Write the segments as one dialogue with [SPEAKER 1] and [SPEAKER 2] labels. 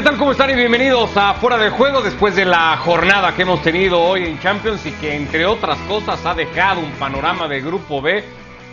[SPEAKER 1] ¿Qué tal? ¿Cómo están? Y bienvenidos a Fuera de Juego después de la jornada que hemos tenido hoy en Champions y que entre otras cosas ha dejado un panorama de Grupo B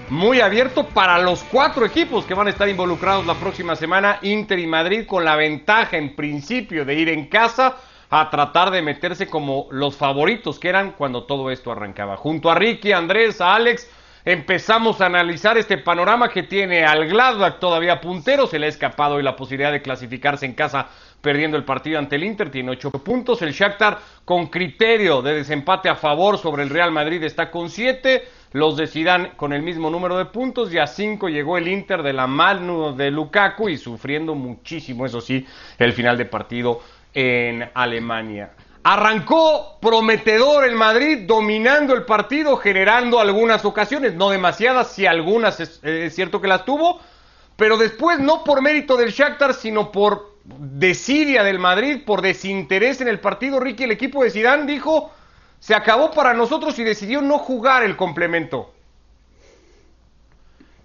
[SPEAKER 1] muy abierto para los cuatro equipos que van a estar involucrados la próxima semana, Inter y Madrid, con la ventaja en principio de ir en casa a tratar de meterse como los favoritos que eran cuando todo esto arrancaba. Junto a Ricky, Andrés, a Alex, empezamos a analizar este panorama que tiene al Gladbach todavía puntero, se le ha escapado hoy la posibilidad de clasificarse en casa perdiendo el partido ante el Inter, tiene ocho puntos, el Shakhtar con criterio de desempate a favor sobre el Real Madrid está con siete, los de Zidane con el mismo número de puntos y a cinco llegó el Inter de la mano de Lukaku y sufriendo muchísimo, eso sí, el final de partido en Alemania. Arrancó prometedor el Madrid, dominando el partido, generando algunas ocasiones, no demasiadas, si algunas es, es, cierto que las tuvo, pero después no por mérito del Shakhtar, sino por desidia del Madrid, por desinterés en el partido, Ricky, el equipo de Zidane dijo, se acabó para nosotros y decidió no jugar el complemento.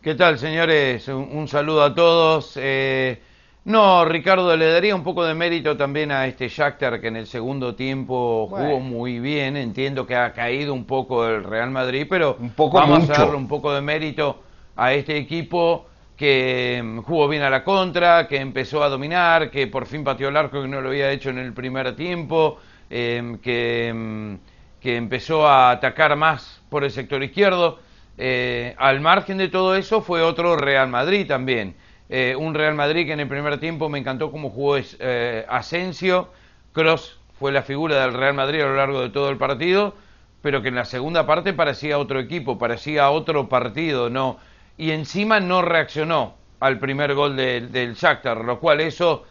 [SPEAKER 2] ¿Qué tal, señores? Un, un saludo a todos. Eh, no, Ricardo, le daría un poco de mérito también a este Shakhtar que en el segundo tiempo bueno. jugó muy bien. Entiendo que ha caído un poco el Real Madrid, pero
[SPEAKER 1] un poco
[SPEAKER 2] vamos
[SPEAKER 1] mucho.
[SPEAKER 2] a darle un poco de mérito a este equipo que jugó bien a la contra, que empezó a dominar, que por fin pateó el arco que no lo había hecho en el primer tiempo, eh, que, que, empezó a atacar más por el sector izquierdo. Eh, al margen de todo eso fue otro Real Madrid también. Eh, un Real Madrid que en el primer tiempo me encantó cómo jugó eh, Asensio, Cross fue la figura del Real Madrid a lo largo de todo el partido, pero que en la segunda parte parecía otro equipo, parecía otro partido, no y encima no reaccionó al primer gol de, del Shakhtar, lo cual eso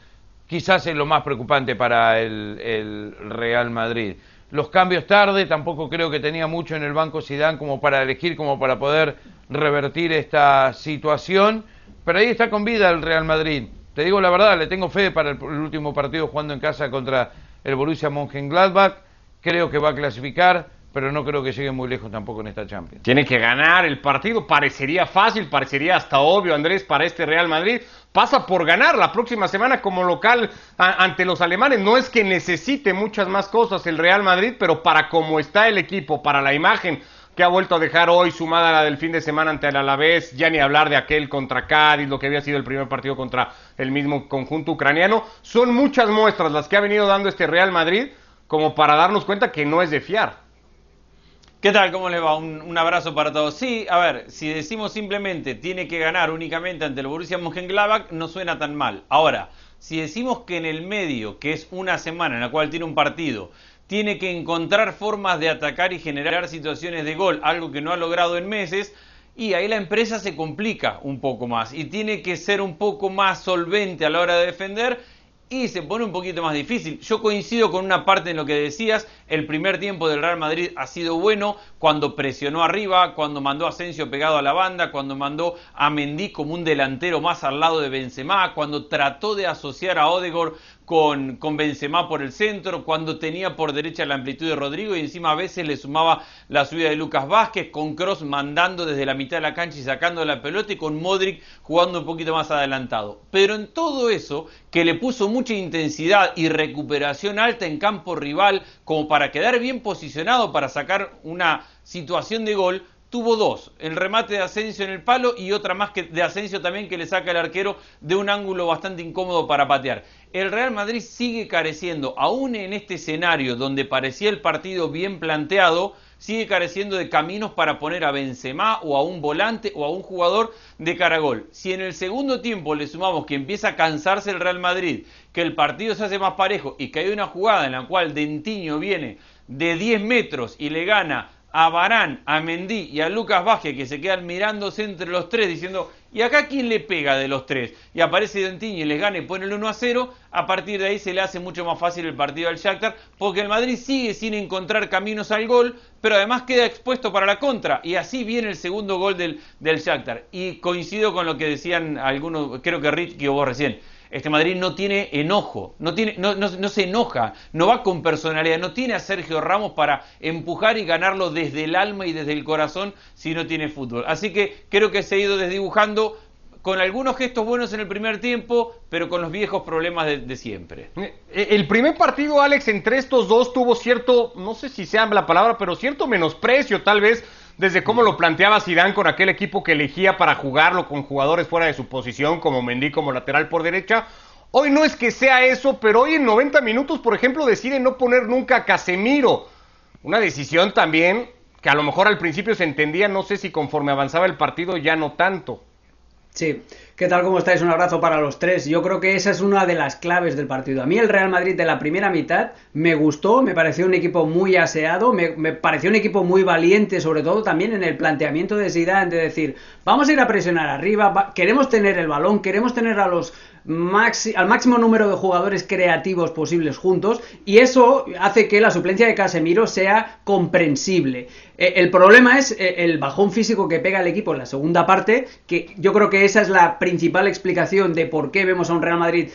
[SPEAKER 2] quizás es lo más preocupante para el, Real Madrid. Los cambios tarde, tampoco creo que tenía mucho en el banco Zidane como para elegir, como para poder revertir esta situación, pero ahí está con vida el Real Madrid. Te digo la verdad, le tengo fe para el, el último partido jugando en casa contra el Borussia Mönchengladbach, creo que va a clasificar, pero no creo que llegue muy lejos tampoco en esta Champions.
[SPEAKER 1] Tiene que ganar el partido, parecería fácil, parecería hasta obvio, Andrés, para este Real Madrid. Pasa por ganar la próxima semana como local ante los alemanes. No es que necesite muchas más cosas el Real Madrid, pero para cómo está el equipo, para la imagen que ha vuelto a dejar hoy, sumada a la del fin de semana ante el Alavés, ya ni hablar de aquel contra Cádiz, lo que había sido el primer partido contra el mismo conjunto ucraniano, son muchas muestras las que ha venido dando este Real Madrid como para darnos cuenta que no es de fiar.
[SPEAKER 3] ¿Qué tal? ¿Cómo le va? Un, abrazo para todos. Sí, a ver, si decimos simplemente tiene que ganar únicamente ante el Borussia Mönchengladbach, no suena tan mal. Ahora, si decimos que en el medio, que es una semana en la cual tiene un partido, tiene que encontrar formas de atacar y generar situaciones de gol, algo que no ha logrado en meses, y ahí la empresa se complica un poco más y tiene que ser un poco más solvente a la hora de defender y se pone un poquito más difícil. Yo coincido con una parte en lo que decías, el primer tiempo del Real Madrid ha sido bueno cuando presionó arriba, cuando mandó a Asensio pegado a la banda, cuando mandó a Mendy como un delantero más al lado de Benzema, cuando trató de asociar a Odegaard con, con Benzema por el centro, cuando tenía por derecha la amplitud de Rodrigo y encima a veces le sumaba la subida de Lucas Vázquez, con Cross mandando desde la mitad de la cancha y sacando la pelota y con Modric jugando un poquito más adelantado. Pero en todo eso, que le puso mucha intensidad y recuperación alta en campo rival como para quedar bien posicionado para sacar una situación de gol, tuvo dos, el remate de Asensio en el palo y otra más que de Asensio también que le saca el arquero de un ángulo bastante incómodo para patear. El Real Madrid sigue careciendo, aún en este escenario donde parecía el partido bien planteado, sigue careciendo de caminos para poner a Benzema o a un volante o a un jugador de caragol. Si en el segundo tiempo le sumamos que empieza a cansarse el Real Madrid, que el partido se hace más parejo y que hay una jugada en la cual Dentiño viene de 10 metros y le gana a Barán, a Mendy y a Lucas Vázquez que se quedan mirándose entre los tres diciendo ¿y acá quién le pega de los tres? Y aparece Dentiño y les gana y pone el 1 a 0, a partir de ahí se le hace mucho más fácil el partido al Shakhtar porque el Madrid sigue sin encontrar caminos al gol, pero además queda expuesto para la contra y así viene el segundo gol del, del Shakhtar. Y coincido con lo que decían algunos, creo que Ricky o vos recién, este Madrid no tiene enojo, no, tiene, no, no, no, se enoja, no va con personalidad, no tiene a Sergio Ramos para empujar y ganarlo desde el alma y desde el corazón si no tiene fútbol. Así que creo que se ha ido desdibujando con algunos gestos buenos en el primer tiempo, pero con los viejos problemas de, siempre.
[SPEAKER 1] Eh, el primer partido, Alex, entre estos dos tuvo cierto, no sé si sea la palabra, pero cierto menosprecio tal vez desde cómo lo planteaba Zidane con aquel equipo que elegía para jugarlo con jugadores fuera de su posición, como Mendy como lateral por derecha. Hoy no es que sea eso, pero hoy en 90 minutos, por ejemplo, decide no poner nunca a Casemiro. Una decisión también que a lo mejor al principio se entendía, no sé si conforme avanzaba el partido ya no tanto.
[SPEAKER 4] Sí, ¿qué tal? ¿Cómo estáis? Un abrazo para los tres. Yo creo que esa es una de las claves del partido. A mí el Real Madrid de la primera mitad me gustó, me pareció un equipo muy aseado, me, pareció un equipo muy valiente, sobre todo también en el planteamiento de Zidane, de decir, vamos a ir a presionar arriba, queremos tener el balón, queremos tener a los al máximo número de jugadores creativos posibles juntos y eso hace que la suplencia de Casemiro sea comprensible. Eh, el problema es eh, el bajón físico que pega el equipo en la segunda parte, que yo creo que esa es la principal explicación de por qué vemos a un Real Madrid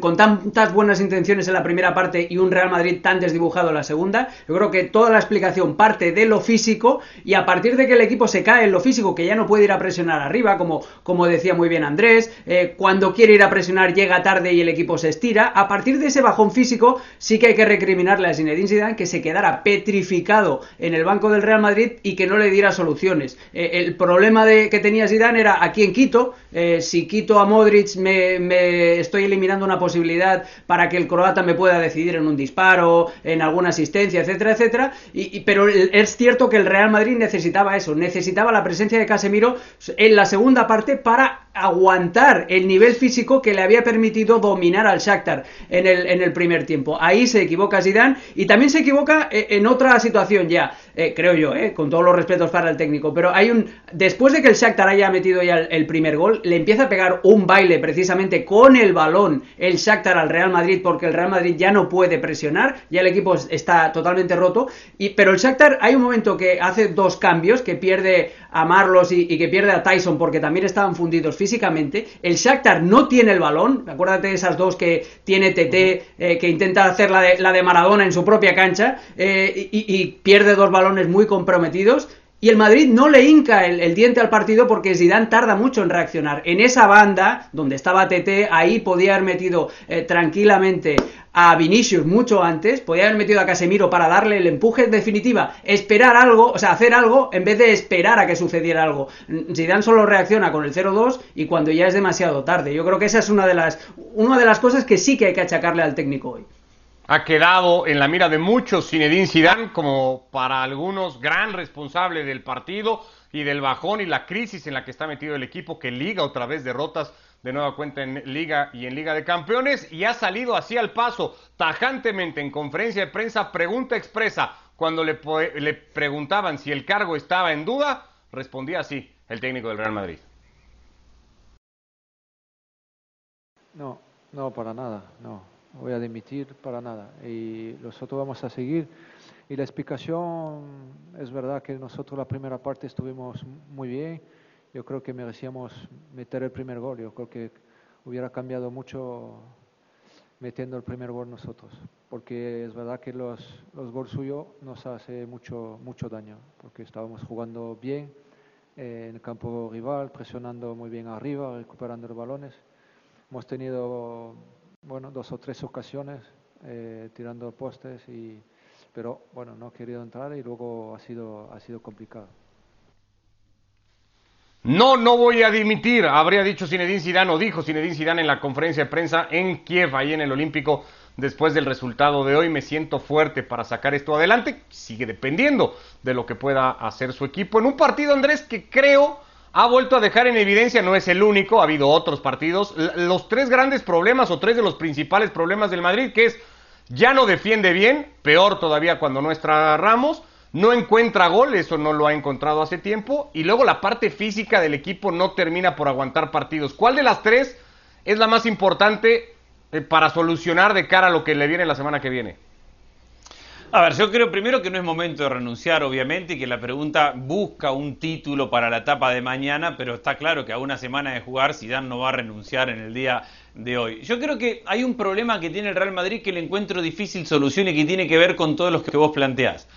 [SPEAKER 4] con tantas buenas intenciones en la primera parte y un Real Madrid tan desdibujado en la segunda, yo creo que toda la explicación parte de lo físico y a partir de que el equipo se cae en lo físico, que ya no puede ir a presionar arriba, como, como decía muy bien Andrés, eh, cuando quiere ir a presionar llega tarde y el equipo se estira, a partir de ese bajón físico sí que hay que recriminarle a Zinedine Zidane que se quedara petrificado en el banco del Real Madrid y que no le diera soluciones. Eh, el problema de, que tenía Zidane era aquí en Quito, eh, si quito a Modric me estoy eliminando una posibilidad para que el croata me pueda decidir en un disparo, en alguna asistencia, etcétera, etcétera. Y, pero es cierto que el Real Madrid necesitaba eso, necesitaba la presencia de Casemiro en la segunda parte para aguantar el nivel físico que le había permitido dominar al Shakhtar en el, en el primer tiempo. Ahí se equivoca Zidane y también se equivoca eh, en otra situación ya, eh, creo yo, eh, con todos los respetos para el técnico, pero hay un después de que el Shakhtar haya metido ya el, primer gol, le empieza a pegar un baile precisamente con el balón el Shakhtar al Real Madrid porque el Real Madrid ya no puede presionar, ya el equipo está totalmente roto, y, pero el Shakhtar hay un momento que hace dos cambios, que pierde a Marlos y, y que pierde a Tyson porque también estaban fundidos físicamente. El Shakhtar no tiene el balón. Acuérdate de esas dos que tiene TT, eh, que intenta hacer la de, la de Maradona en su propia cancha eh, y, pierde dos balones muy comprometidos. Y el Madrid no le hinca el, diente al partido porque Zidane tarda mucho en reaccionar. En esa banda, donde estaba TT, ahí podía haber metido eh, tranquilamente a Vinicius mucho antes, podía haber metido a Casemiro para darle el empuje en definitiva, esperar algo, o sea, hacer algo en vez de esperar a que sucediera algo. Zidane solo reacciona con el 0-2 y cuando ya es demasiado tarde. Yo creo que esa es una de las una de las cosas que sí que hay que achacarle al técnico hoy.
[SPEAKER 1] Ha quedado en la mira de muchos Zinedine Zidane como para algunos gran responsable del partido y del bajón y la crisis en la que está metido el equipo que liga otra vez derrotas de nueva cuenta en Liga y en Liga de Campeones y ha salido así al paso tajantemente en conferencia de prensa, pregunta expresa, cuando le, le preguntaban si el cargo estaba en duda, respondía así el técnico del Real Madrid.
[SPEAKER 5] No, no, para nada, no, voy a dimitir para nada y nosotros vamos a seguir. Y la explicación es verdad que nosotros la primera parte estuvimos muy bien yo creo que merecíamos meter el primer gol. Yo creo que hubiera cambiado mucho metiendo el primer gol nosotros, porque es verdad que los, los goles suyos nos hace mucho, mucho daño, porque estábamos jugando bien eh, en el campo rival, presionando muy bien arriba, recuperando los balones. Hemos tenido bueno, dos o tres ocasiones eh, tirando postes, y, pero bueno, no ha querido entrar y luego ha sido, ha sido complicado.
[SPEAKER 1] No, no voy a dimitir, habría dicho Zinedine Zidane o dijo Zinedine Zidane en la conferencia de prensa en Kiev, ahí en el Olímpico, después del resultado de hoy. Me siento fuerte para sacar esto adelante. Sigue dependiendo de lo que pueda hacer su equipo en un partido, Andrés, que creo ha vuelto a dejar en evidencia, no es el único, ha habido otros partidos, los tres grandes problemas o tres de los principales problemas del Madrid, que es ya no defiende bien, peor todavía cuando no está Ramos no encuentra gol, eso no lo ha encontrado hace tiempo, y luego la parte física del equipo no termina por aguantar partidos. ¿Cuál de las tres es la más importante eh, para solucionar de cara a lo que le viene la semana que viene?
[SPEAKER 3] A ver, yo creo primero que no es momento de renunciar, obviamente, y que la pregunta busca un título para la etapa de mañana, pero está claro que a una semana de jugar, Zidane no va a renunciar en el día de hoy. Yo creo que hay un problema que tiene el Real Madrid que le encuentro difícil solución y que tiene que ver con todos los que vos planteás.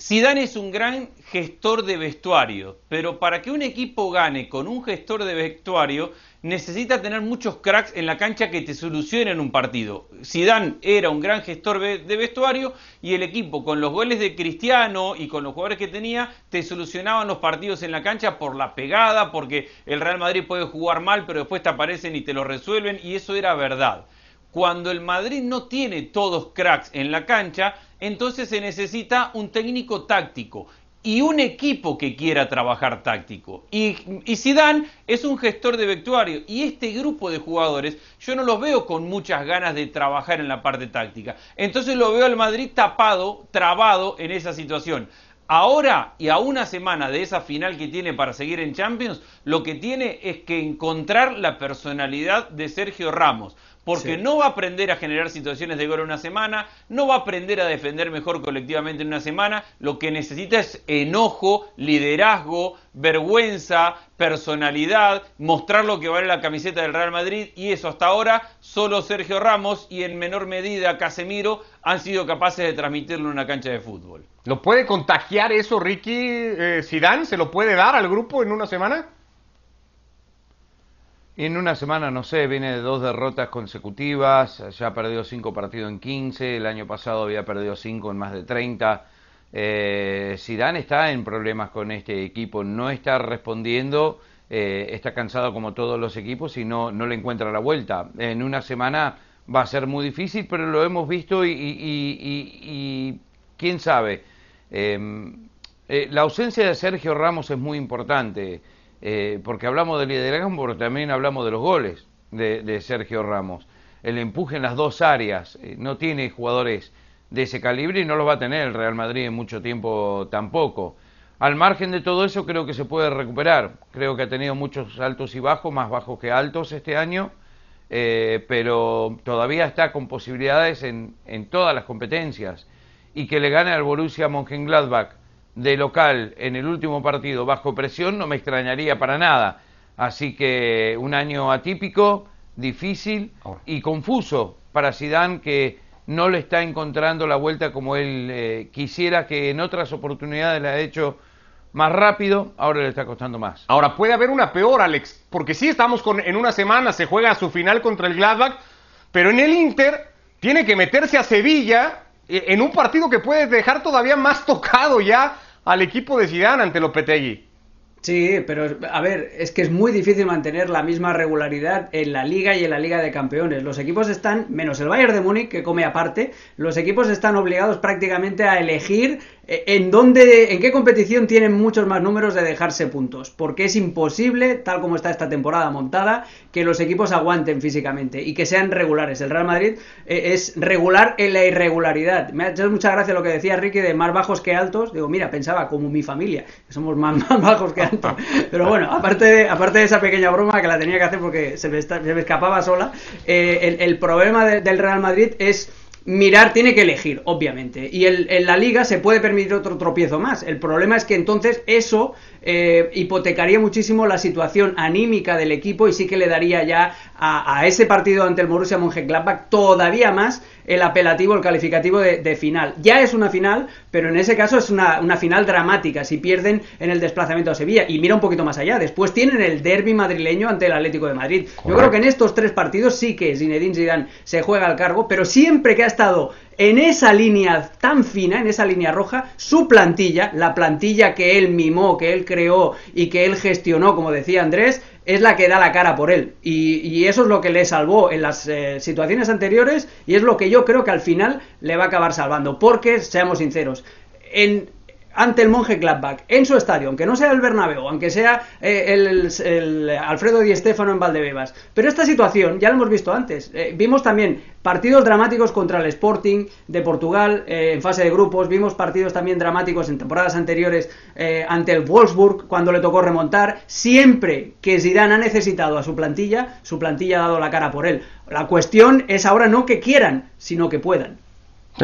[SPEAKER 3] Zidane es un gran gestor de vestuario, pero para que un equipo gane con un gestor de vestuario necesita tener muchos cracks en la cancha que te solucionen un partido. Zidane era un gran gestor de vestuario y el equipo con los goles de Cristiano y con los jugadores que tenía te solucionaban los partidos en la cancha por la pegada, porque el Real Madrid puede jugar mal, pero después te aparecen y te lo resuelven y eso era verdad. Cuando el Madrid no tiene todos cracks en la cancha, entonces se necesita un técnico táctico y un equipo que quiera trabajar táctico. Y, y Zidane es un gestor de vestuario y este grupo de jugadores yo no los veo con muchas ganas de trabajar en la parte táctica. Entonces lo veo al Madrid tapado, trabado en esa situación. Ahora y a una semana de esa final que tiene para seguir en Champions, lo que tiene es que encontrar la personalidad de Sergio Ramos porque no va a aprender a generar situaciones de gol en una semana, no va a aprender a defender mejor colectivamente en una semana, lo que necesita es enojo, liderazgo, vergüenza, personalidad, mostrar lo que vale la camiseta del Real Madrid y eso hasta ahora solo Sergio Ramos y en menor medida Casemiro han sido capaces de transmitirlo en una cancha de fútbol.
[SPEAKER 1] ¿Lo puede contagiar eso Ricky eh, Zidane? ¿Se lo puede dar al grupo en una semana?
[SPEAKER 2] En una semana, no sé, viene de dos derrotas consecutivas, ya ha perdido cinco partidos en 15, el año pasado había perdido cinco en más de 30. Eh, Zidane está en problemas con este equipo, no está respondiendo, eh, está cansado como todos los equipos y no, no le encuentra la vuelta. En una semana va a ser muy difícil, pero lo hemos visto y, quién sabe. Em, eh, la ausencia de Sergio Ramos es muy importante. Eh, porque hablamos de liderazgo, pero también hablamos de los goles de, Sergio Ramos. El empuje en las dos áreas, eh, no tiene jugadores de ese calibre y no los va a tener el Real Madrid en mucho tiempo tampoco. Al margen de todo eso creo que se puede recuperar. Creo que ha tenido muchos altos y bajos, más bajos que altos este año, eh, pero todavía está con posibilidades en, en todas las competencias. Y que le gane al Borussia Mönchengladbach de local en el último partido bajo presión no me extrañaría para nada. Así que un año atípico, difícil y confuso para Zidane que no le está encontrando la vuelta como él eh, quisiera, que en otras oportunidades le ha hecho más rápido, ahora le está costando más.
[SPEAKER 1] Ahora puede haber una peor, Alex, porque sí estamos con, en una semana, se juega su final contra el Gladbach, pero en el Inter tiene que meterse a Sevilla eh, en un partido que puede dejar todavía más tocado ya al equipo de Zidane ante Lopetegui.
[SPEAKER 4] Sí, pero a ver, es que es muy difícil mantener la misma regularidad en la Liga y en la Liga de Campeones. Los equipos están, menos el Bayern de Múnich, que come aparte, los equipos están obligados prácticamente a elegir en dónde, en qué competición tienen muchos más números de dejarse puntos, porque es imposible, tal como está esta temporada montada, que los equipos aguanten físicamente y que sean regulares. El Real Madrid eh, es regular en la irregularidad. Me ha hecho mucha gracia lo que decía Ricky de más bajos que altos. Digo, mira, pensaba como mi familia, que somos más, bajos que altos. Pero bueno, aparte de, aparte de esa pequeña broma que la tenía que hacer porque se me, escapaba sola, eh, el, problema del Real Madrid es mirar tiene que elegir, obviamente. Y en la liga se puede permitir otro tropiezo más. El problema es que entonces eso eh, hipotecaría muchísimo la situación anímica del equipo y sí que le daría ya a, ese partido ante el Borussia Mönchengladbach todavía más el apelativo, el calificativo de, final. Ya es una final, pero en ese caso es una, final dramática si pierden en el desplazamiento a Sevilla. Y mira un poquito más allá, después tienen el derby madrileño ante el Atlético de Madrid. Yo creo que en estos tres partidos sí que Zinedine Zidane se juega al cargo, pero siempre que ha estado en esa línea tan fina, en esa línea roja, su plantilla, la plantilla que él mimó, que él creó y que él gestionó, como decía Andrés, es la que da la cara por él. Y, eso es lo que le salvó en las eh, situaciones anteriores y es lo que yo creo que al final le va a acabar salvando. Porque, seamos sinceros, en, ante el monje Gladbach en su estadio, aunque no sea el Bernabéu, aunque sea eh, el, Alfredo Di Stéfano en Valdebebas. Pero esta situación ya la hemos visto antes. Eh, vimos también partidos dramáticos contra el Sporting de Portugal eh, en fase de grupos. Vimos partidos también dramáticos en temporadas anteriores ante el Wolfsburg cuando le tocó remontar. Siempre que Zidane ha necesitado a su plantilla, su plantilla ha dado la cara por él. La cuestión es ahora no que quieran, sino que puedan.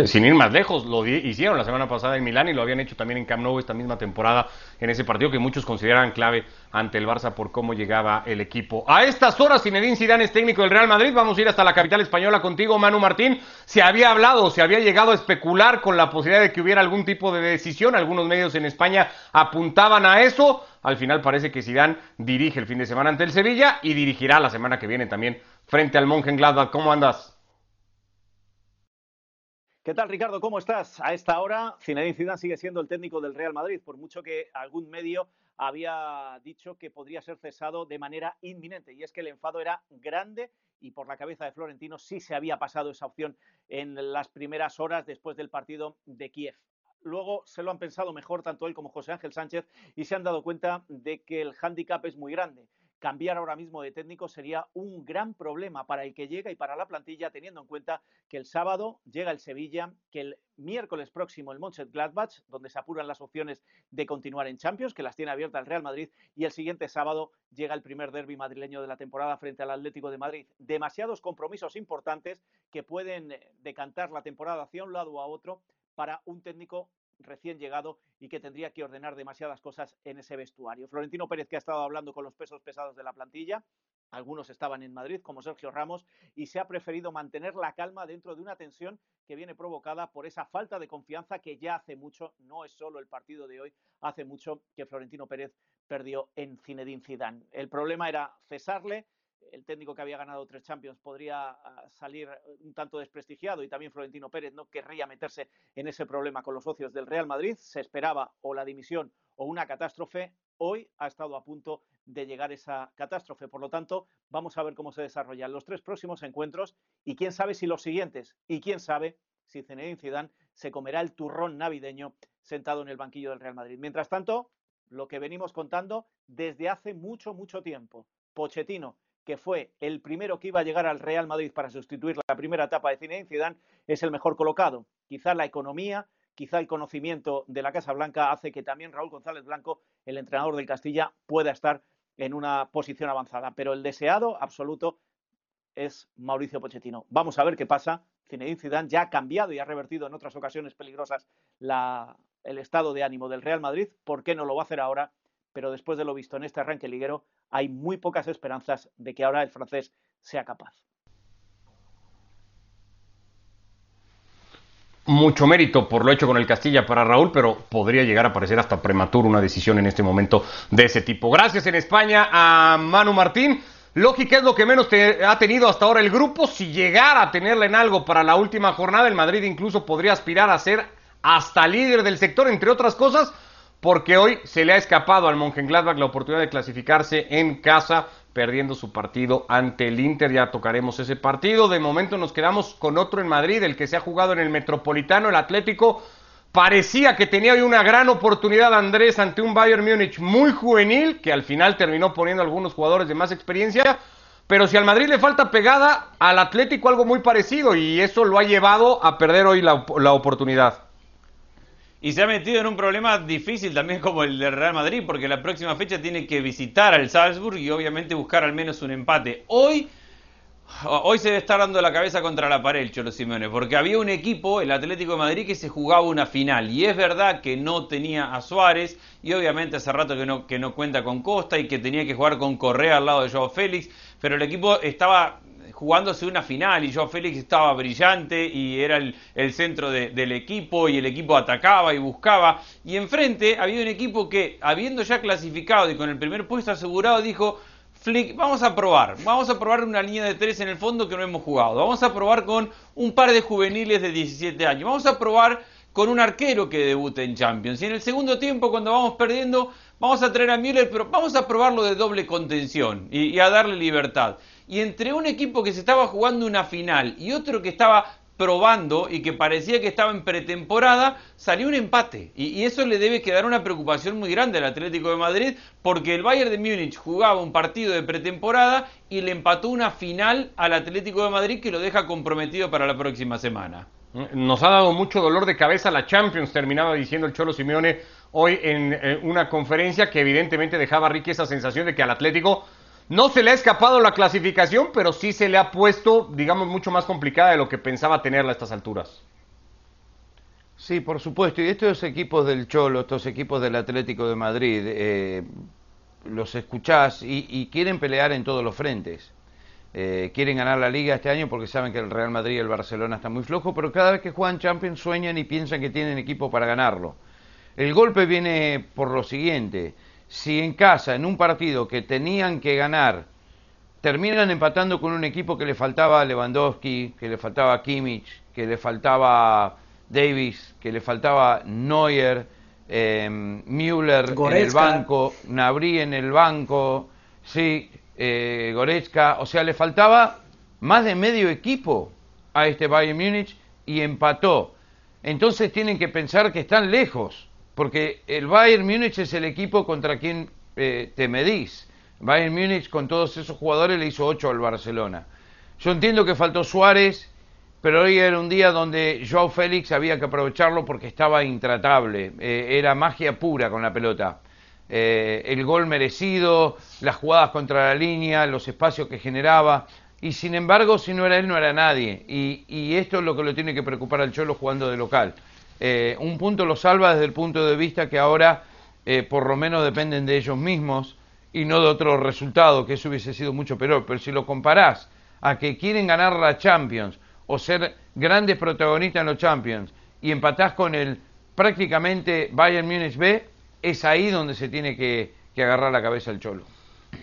[SPEAKER 1] Sin ir más lejos, lo hicieron la semana pasada en Milán y lo habían hecho también en Camp Nou esta misma temporada en ese partido que muchos consideran clave ante el Barça por cómo llegaba el equipo. A estas horas, Zinedine Zidane es técnico del Real Madrid. Vamos a ir hasta la capital española contigo, Manu Martín. Se había hablado, se había llegado a especular con la posibilidad de que hubiera algún tipo de decisión. Algunos medios en España apuntaban a eso. Al final parece que Zidane dirige el fin de semana ante el Sevilla y dirigirá la semana que viene también frente al Mönchengladbach. ¿Cómo andas?
[SPEAKER 6] ¿Qué tal, Ricardo? ¿Cómo estás? A esta hora, Zinedine Zidane sigue siendo el técnico del Real Madrid, por mucho que algún medio había dicho que podría ser cesado de manera inminente. Y es que el enfado era grande y por la cabeza de Florentino sí se había pasado esa opción en las primeras horas después del partido de Kiev. Luego se lo han pensado mejor tanto él como José Ángel Sánchez y se han dado cuenta de que el hándicap es muy grande cambiar ahora mismo de técnico sería un gran problema para el que llega y para la plantilla, teniendo en cuenta que el sábado llega el Sevilla, que el miércoles próximo el Mönchengladbach, donde se apuran las opciones de continuar en Champions, que las tiene abiertas el Real Madrid, y el siguiente sábado llega el primer derby madrileño de la temporada frente al Atlético de Madrid. Demasiados compromisos importantes que pueden eh, decantar la temporada hacia un lado o a otro para un técnico recién llegado y que tendría que ordenar demasiadas cosas en ese vestuario. Florentino Pérez, que ha estado hablando con los pesos pesados de la plantilla, algunos estaban en Madrid, como Sergio Ramos, y se ha preferido mantener la calma dentro de una tensión que viene provocada por esa falta de confianza que ya hace mucho, no es solo el partido de hoy, hace mucho que Florentino Pérez perdió en Zinedine Zidane. El problema era cesarle, el técnico que había ganado tres Champions podría ah, salir un tanto desprestigiado y también Florentino Pérez no querría meterse en ese problema con los socios del Real Madrid. Se esperaba o la dimisión o una catástrofe. Hoy ha estado a punto de llegar esa catástrofe. Por lo tanto, vamos a ver cómo se desarrollan los tres próximos encuentros y quién sabe si los siguientes y quién sabe si Zinedine Zidane se comerá el turrón navideño sentado en el banquillo del Real Madrid. Mientras tanto, lo que venimos contando desde hace mucho, mucho tiempo. Pochettino que fue el primero que iba a llegar al Real Madrid para sustituir la primera etapa de Zinedine Zidane, es el mejor colocado. Quizá la economía, quizá el conocimiento de la Casa Blanca hace que también Raúl González Blanco, el entrenador del Castilla, pueda estar en una posición avanzada. Pero el deseado absoluto es Mauricio Pochettino. Vamos a ver qué pasa. Zinedine Zidane ya ha cambiado y ha revertido en otras ocasiones peligrosas el estado de ánimo del Real Madrid. ¿Por qué no lo va a hacer ahora? Pero después de lo visto en este arranque liguero, hay muy pocas esperanzas de que ahora el francés sea capaz.
[SPEAKER 1] Mucho mérito por lo hecho con el Castilla para Raúl, pero podría llegar a parecer hasta prematuro una decisión en este momento de ese tipo. Gracias en España a Manu Martín. Lógica es lo que menos ha tenido hasta ahora el grupo. Si llegara a tenerla en algo para la última jornada, el Madrid incluso podría aspirar a ser hasta líder del sector, entre otras cosas, porque hoy se le ha escapado al Mönchengladbach la oportunidad de clasificarse en casa, perdiendo su partido ante el Inter. Ya tocaremos ese partido. De momento nos quedamos con otro en Madrid, el que se ha jugado en el Metropolitano, el Atlético. Parecía que tenía hoy una gran oportunidad Andrés ante un Bayern Múnich muy juvenil, que al final terminó poniendo algunos jugadores de más experiencia. Pero si al Madrid le falta pegada, al Atlético algo muy parecido y eso lo ha llevado a perder hoy la, la oportunidad.
[SPEAKER 3] Y se ha metido en un problema difícil también como el del Real Madrid, porque la próxima fecha tiene que visitar al Salzburg y obviamente buscar al menos un empate. Hoy, hoy se estar dando la cabeza contra la pared Cholo Simeone, porque había un equipo, el Atlético de Madrid, que se jugaba una final. Y es verdad que no tenía a Suárez, y obviamente hace rato que no, que no cuenta con Costa y que tenía que jugar con Correa al lado de Joao Félix, pero el equipo estaba jugándose una final y Joao Félix estaba brillante y era el, centro del equipo y el equipo atacaba y buscaba. Y enfrente había un equipo que, habiendo ya clasificado y con el primer puesto asegurado, dijo, Flick, vamos a probar, vamos a probar una línea de tres en el fondo que no hemos jugado, vamos a probar con un par de juveniles de 17 años, vamos a probar con un arquero que debute en Champions. Y en el segundo tiempo, cuando vamos perdiendo, vamos a traer a Müller, pero vamos a probarlo de doble contención y a darle libertad y entre un equipo que se estaba jugando una final y otro que estaba probando y que parecía que estaba en pretemporada, salió un empate. Y, eso le debe quedar una preocupación muy grande al Atlético de Madrid, porque el Bayern de Múnich jugaba un partido de pretemporada y le empató una final al Atlético de Madrid que lo deja comprometido para la próxima semana.
[SPEAKER 1] Nos ha dado mucho dolor de cabeza la Champions, terminaba diciendo el Cholo Simeone hoy en eh, una conferencia que evidentemente dejaba a Ricky esa sensación de que al Atlético no se le ha escapado la clasificación, pero sí se le ha puesto, digamos, mucho más complicada de lo que pensaba tenerla a estas alturas.
[SPEAKER 2] Sí, por supuesto. Y estos equipos del Cholo, estos equipos del Atlético de Madrid, eh, los escuchás y, quieren pelear en todos los frentes. Eh, quieren ganar la liga este año porque saben que el Real Madrid y el Barcelona están muy flojos, pero cada vez que juegan Champions sueñan y piensan que tienen equipo para ganarlo. El golpe viene por lo siguiente. Si en casa, en un partido que tenían que ganar, terminan empatando con un equipo que le faltaba Lewandowski, que le faltaba Kimmich, que le faltaba Davis, que le faltaba Neuer, eh, Müller en el banco, Nabri en el banco, sí, eh, Goretzka, o sea, le faltaba más de medio equipo a este Bayern Múnich y empató. Entonces tienen que pensar que están lejos, porque el Bayern Múnich es el equipo contra quien eh, te medís. Bayern Múnich con todos esos jugadores le hizo 8 al Barcelona. Yo entiendo que faltó Suárez, pero hoy era un día donde Joao Félix había que aprovecharlo porque estaba intratable, eh, era magia pura con la pelota. Eh, el gol merecido, las jugadas contra la línea, los espacios que generaba, y sin embargo, si no era él, no era nadie. Y, esto es lo que lo tiene que preocupar al Cholo jugando de local. Eh, un punto lo salva desde el punto de vista que ahora por lo menos dependen de ellos mismos y no de otro resultado, que eso hubiese sido mucho peor. Pero si lo comparás a que quieren ganar la Champions, o ser grandes protagonistas en los Champions y empatás con el prácticamente Bayern Munich B, es ahí donde se tiene que, agarrar la cabeza el Cholo.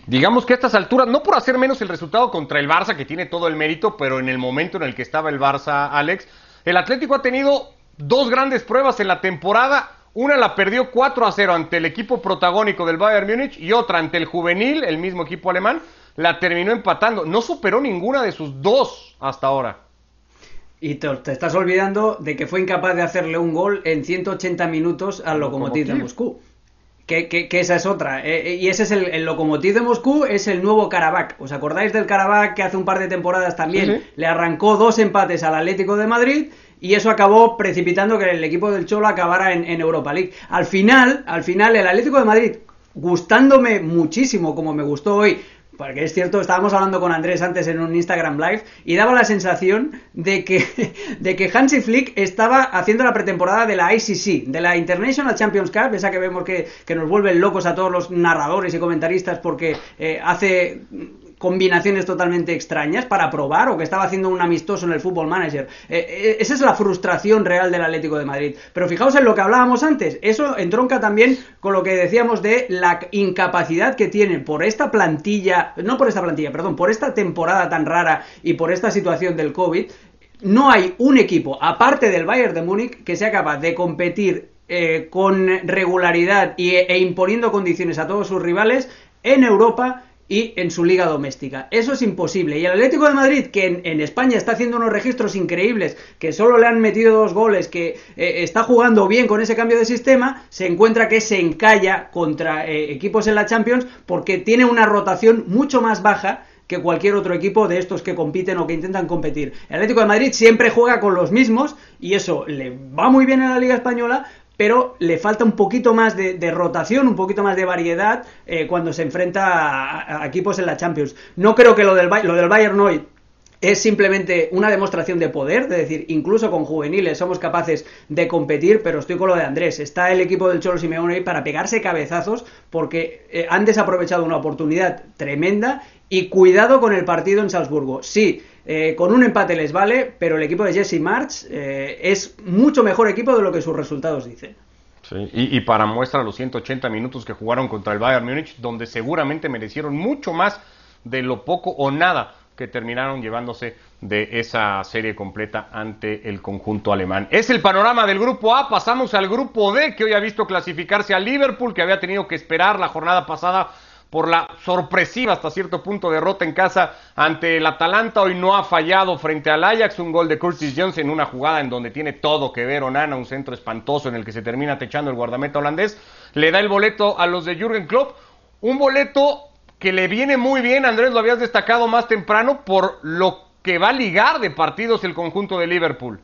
[SPEAKER 1] Digamos que a estas alturas, no por hacer menos el resultado contra el Barça, que tiene todo el mérito, pero en el momento en el que estaba el Barça, Alex, el Atlético ha tenido dos grandes pruebas en la temporada. Una la perdió 4 a 0 ante el equipo protagónico del Bayern Múnich y otra ante el juvenil, el mismo equipo alemán, la terminó empatando. No superó ninguna de sus dos hasta ahora.
[SPEAKER 4] Y te, estás olvidando de que fue incapaz de hacerle un gol en 180 minutos al Lokomotiv de Moscú. Que, esa es otra. Eh, eh, y ese es el, el Lokomotiv de Moscú, es el nuevo Karabakh. ¿Os acordáis del Karabakh que hace un par de temporadas también le arrancó dos empates al Atlético de Madrid? Y eso acabó precipitando que el equipo del Cholo acabara en, Europa League. Al final, al final, el Atlético de Madrid, gustándome muchísimo como me gustó hoy, porque es cierto, estábamos hablando con Andrés antes en un Instagram Live y daba la sensación de que, de que Hansi Flick estaba haciendo la pretemporada de la ICC, de la International Champions Cup, esa que vemos que, nos vuelven locos a todos los narradores y comentaristas porque eh, hace combinaciones totalmente extrañas para probar o que estaba haciendo un amistoso en el Fútbol Manager. Eh, eh, esa es la frustración real del Atlético de Madrid. Pero fijaos en lo que hablábamos antes, eso entronca también con lo que decíamos de la incapacidad que tienen por esta plantilla, no por esta plantilla, perdón, por esta temporada tan rara y por esta situación del COVID, no hay un equipo, aparte del Bayern de Múnich, que sea capaz de competir eh, con regularidad e imponiendo condiciones a todos sus rivales en Europa y en su liga doméstica. Eso es imposible. Y el Atlético de Madrid, que en, España está haciendo unos registros increíbles, que solo le han metido dos goles, que eh, está jugando bien con ese cambio de sistema, se encuentra que se encalla contra eh, equipos en la Champions porque tiene una rotación mucho más baja que cualquier otro equipo de estos que compiten o que intentan competir. El Atlético de Madrid siempre juega con los mismos y eso le va muy bien en la Liga Española, pero le falta un poquito más de, rotación, un poquito más de variedad eh, cuando se enfrenta a, equipos en la Champions. No creo que lo del, lo del Bayern hoy es simplemente una demostración de poder, de decir, incluso con juveniles somos capaces de competir, pero estoy con lo de Andrés. Está el equipo del Cholo Simeone ahí para pegarse cabezazos porque eh, han desaprovechado una oportunidad tremenda y cuidado con el partido en Salzburgo. Sí, eh, con un empate les vale, pero el equipo de Jesse March eh, es mucho mejor equipo de lo que sus resultados dicen.
[SPEAKER 1] y, para muestra los 180 minutos que jugaron contra el Bayern Múnich, donde seguramente merecieron mucho más de lo poco o nada que terminaron llevándose de esa serie completa ante el conjunto alemán. Es el panorama del grupo A, pasamos al grupo D, que hoy ha visto clasificarse a Liverpool, que había tenido que esperar la jornada pasada por la sorpresiva hasta cierto punto derrota en casa ante el Atalanta. Hoy no ha fallado frente al Ajax, un gol de Curtis Jones en una jugada en donde tiene todo que ver Onana, un centro espantoso en el que se termina techando el guardameta holandés. Le da el boleto a los de Jürgen Klopp, un boleto que le viene muy bien, Andrés, lo habías destacado más temprano, por lo que va a ligar de partidos el conjunto de Liverpool.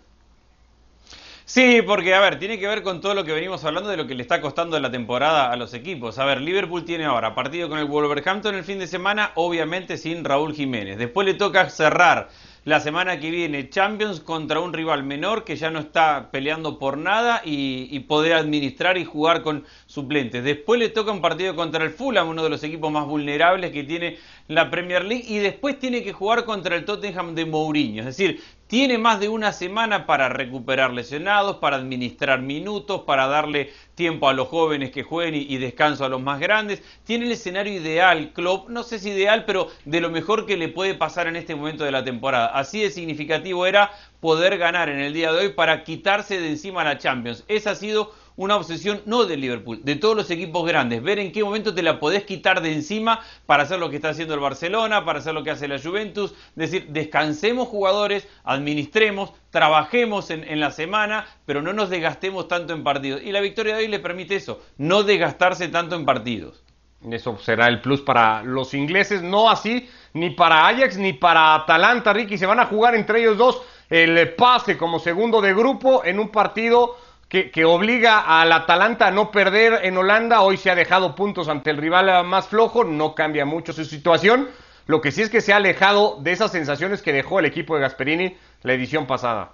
[SPEAKER 3] Sí, porque, a ver, tiene que ver con todo lo que venimos hablando de lo que le está costando la temporada a los equipos. A ver, Liverpool tiene ahora partido con el Wolverhampton el fin de semana, obviamente sin Raúl Jiménez. Después le toca cerrar la semana que viene Champions contra un rival menor que ya no está peleando por nada y, poder administrar y jugar con suplentes. Después le toca un partido contra el Fulham, uno de los equipos más vulnerables que tiene la Premier League, y después tiene que jugar contra el Tottenham de Mourinho. Es decir, tiene más de una semana para recuperar lesionados, para administrar minutos, para darle tiempo a los jóvenes que jueguen y, descanso a los más grandes. Tiene el escenario ideal, Klopp, no sé si ideal, pero de lo mejor que le puede pasar en este momento de la temporada. Así de significativo era poder ganar en el día de hoy para quitarse de encima la Champions. Esa ha sido una obsesión no de Liverpool, de todos los equipos grandes, ver en qué momento te la podés quitar de encima para hacer lo que está haciendo el Barcelona, para hacer lo que hace la Juventus, decir, descansemos jugadores, administremos, trabajemos en, la semana, pero no nos desgastemos tanto en partidos. Y la victoria de hoy le permite eso, no desgastarse tanto en partidos.
[SPEAKER 1] Eso será el plus para los ingleses, no así ni para Ajax ni para Atalanta, Ricky. Se van a jugar entre ellos dos el pase como segundo de grupo en un partido que, obliga al Atalanta a no perder en Holanda. Hoy se ha dejado puntos ante el rival más flojo, no cambia mucho su situación. Lo que sí es que se ha alejado de esas sensaciones que dejó el equipo de Gasperini la edición pasada.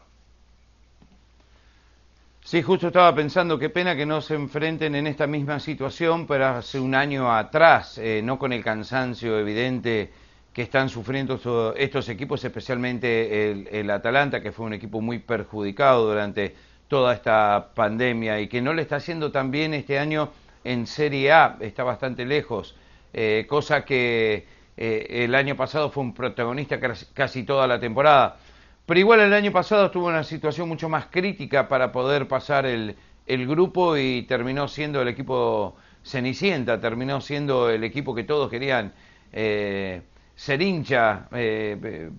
[SPEAKER 2] Sí, justo estaba pensando, qué pena que no se enfrenten en esta misma situación, pero hace un año atrás, eh, no con el cansancio evidente que están sufriendo estos equipos, especialmente el, el Atalanta, que fue un equipo muy perjudicado durante toda esta pandemia y que no le está haciendo tan bien este año en Serie A, está bastante lejos, eh, cosa que eh, el año pasado fue un protagonista casi toda la temporada. Pero igual el año pasado estuvo en una situación mucho más crítica para poder pasar el, grupo y terminó siendo el equipo Cenicienta, terminó siendo el equipo que todos querían eh, ser hincha,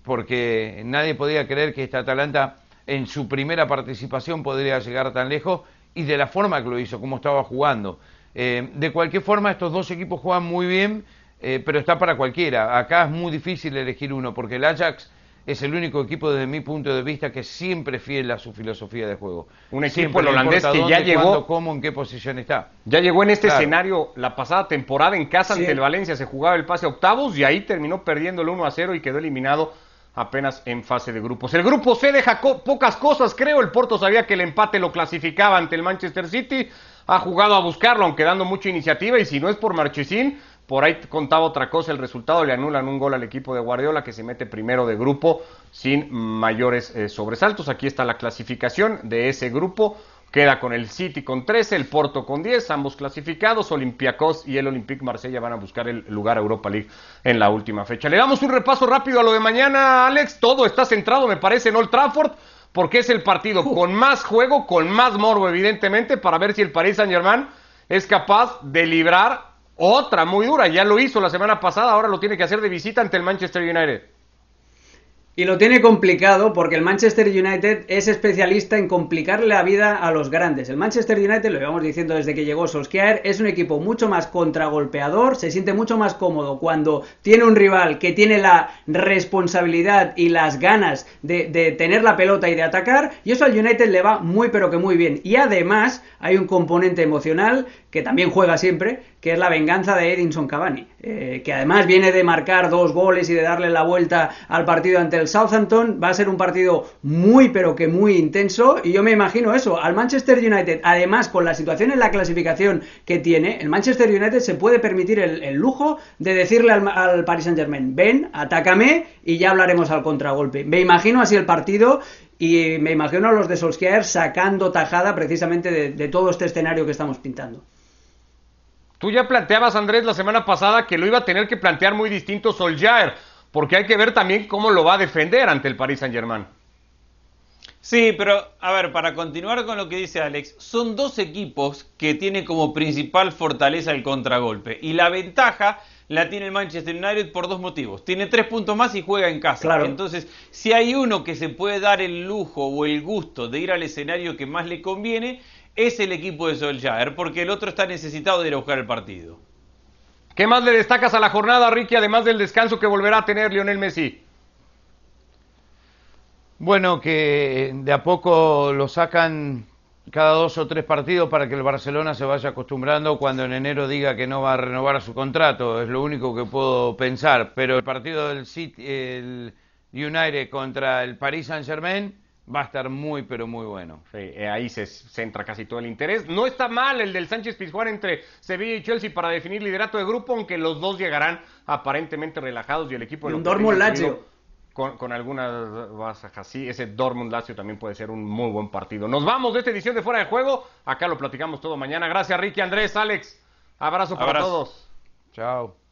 [SPEAKER 2] porque nadie podía creer que esta Atalanta en su primera participación podría llegar tan lejos y de la forma que lo hizo, como estaba jugando. Eh, de cualquier forma, estos dos equipos juegan muy bien, eh, pero está para cualquiera. Acá es muy difícil elegir uno, porque el Ajax es el único equipo desde mi punto de vista que siempre fiel a su filosofía de juego.
[SPEAKER 1] Un equipo holandés que ya llegó,
[SPEAKER 2] cómo, en qué posición está.
[SPEAKER 1] Ya llegó en este escenario la pasada temporada en casa ante el Valencia, se jugaba el pase a octavos y ahí terminó perdiendo el 1 a 0 y quedó eliminado apenas en fase de grupos. El grupo C deja pocas cosas, creo. El Porto sabía que el empate lo clasificaba ante el Manchester City. Ha jugado a buscarlo, aunque dando mucha iniciativa. Y si no es por Marchesín, por ahí contaba otra cosa. El resultado le anulan un gol al equipo de Guardiola, que se mete primero de grupo sin mayores eh, sobresaltos. Aquí está la clasificación de ese grupo. Queda con el City con 13, el Porto con 10, ambos clasificados. Olympiacos y el Olympique Marsella van a buscar el lugar a Europa League en la última fecha. Le damos un repaso rápido a lo de mañana, Alex. Todo está centrado, me parece, en Old Trafford, porque es el partido con más juego, con más morbo, evidentemente, para ver si el Paris Saint-Germain es capaz de librar otra muy dura. Ya lo hizo la semana pasada, ahora lo tiene que hacer de visita ante el Manchester United.
[SPEAKER 4] Y lo tiene complicado porque el Manchester United es especialista en complicarle la vida a los grandes. El Manchester United, lo llevamos diciendo desde que llegó Solskjaer, es un equipo mucho más contragolpeador, se siente mucho más cómodo cuando tiene un rival que tiene la responsabilidad y las ganas de, de tener la pelota y de atacar, y eso al United le va muy pero que muy bien. Y además hay un componente emocional que también juega siempre, que es la venganza de Edinson Cavani, eh, que además viene de marcar dos goles y de darle la vuelta al partido ante el Southampton. Va a ser un partido muy, pero que muy intenso. Y yo me imagino eso, al Manchester United, además con la situación en la clasificación que tiene, el Manchester United se puede permitir el, lujo de decirle al, Paris Saint Germain, ven, atácame y ya hablaremos al contragolpe. Me imagino así el partido y me imagino a los de Solskjaer sacando tajada precisamente de todo este escenario que estamos pintando.
[SPEAKER 1] Tú ya planteabas, Andrés, la semana pasada que lo iba a tener que plantear muy distinto Solskjaer, porque hay que ver también cómo lo va a defender ante el Paris Saint-Germain.
[SPEAKER 3] Sí, pero a ver, para continuar con lo que dice Alex, son dos equipos que tienen como principal fortaleza el contragolpe. Y la ventaja la tiene el Manchester United por dos motivos. Tiene tres puntos más y juega en casa. Claro. Entonces, si hay uno que se puede dar el lujo o el gusto de ir al escenario que más le conviene, es el equipo de Solskjaer, porque el otro está necesitado de ir a buscar el partido.
[SPEAKER 1] ¿Qué más le destacas a la jornada, Ricky, además del descanso que volverá a tener Lionel Messi?
[SPEAKER 2] Bueno, que de a poco lo sacan cada dos o tres partidos para que el Barcelona se vaya acostumbrando cuando en enero diga que no va a renovar su contrato. Es lo único que puedo pensar. Pero el partido del City, el United contra el Paris Saint Germain va a estar muy, pero muy bueno.
[SPEAKER 1] Sí, eh, ahí se centra casi todo el interés. No está mal el del Sánchez Pizjuán entre Sevilla y Chelsea para definir liderato de grupo, aunque los dos llegarán aparentemente relajados y el equipo de
[SPEAKER 4] un Dortmund Lazio.
[SPEAKER 1] Con, con, algunas bajas así, ese Dortmund Lazio también puede ser un muy buen partido. Nos vamos de esta edición de Fuera de Juego. Acá lo platicamos todo mañana. Gracias, Ricky, Andrés, Alex. Abrazo para todos.
[SPEAKER 2] Chao.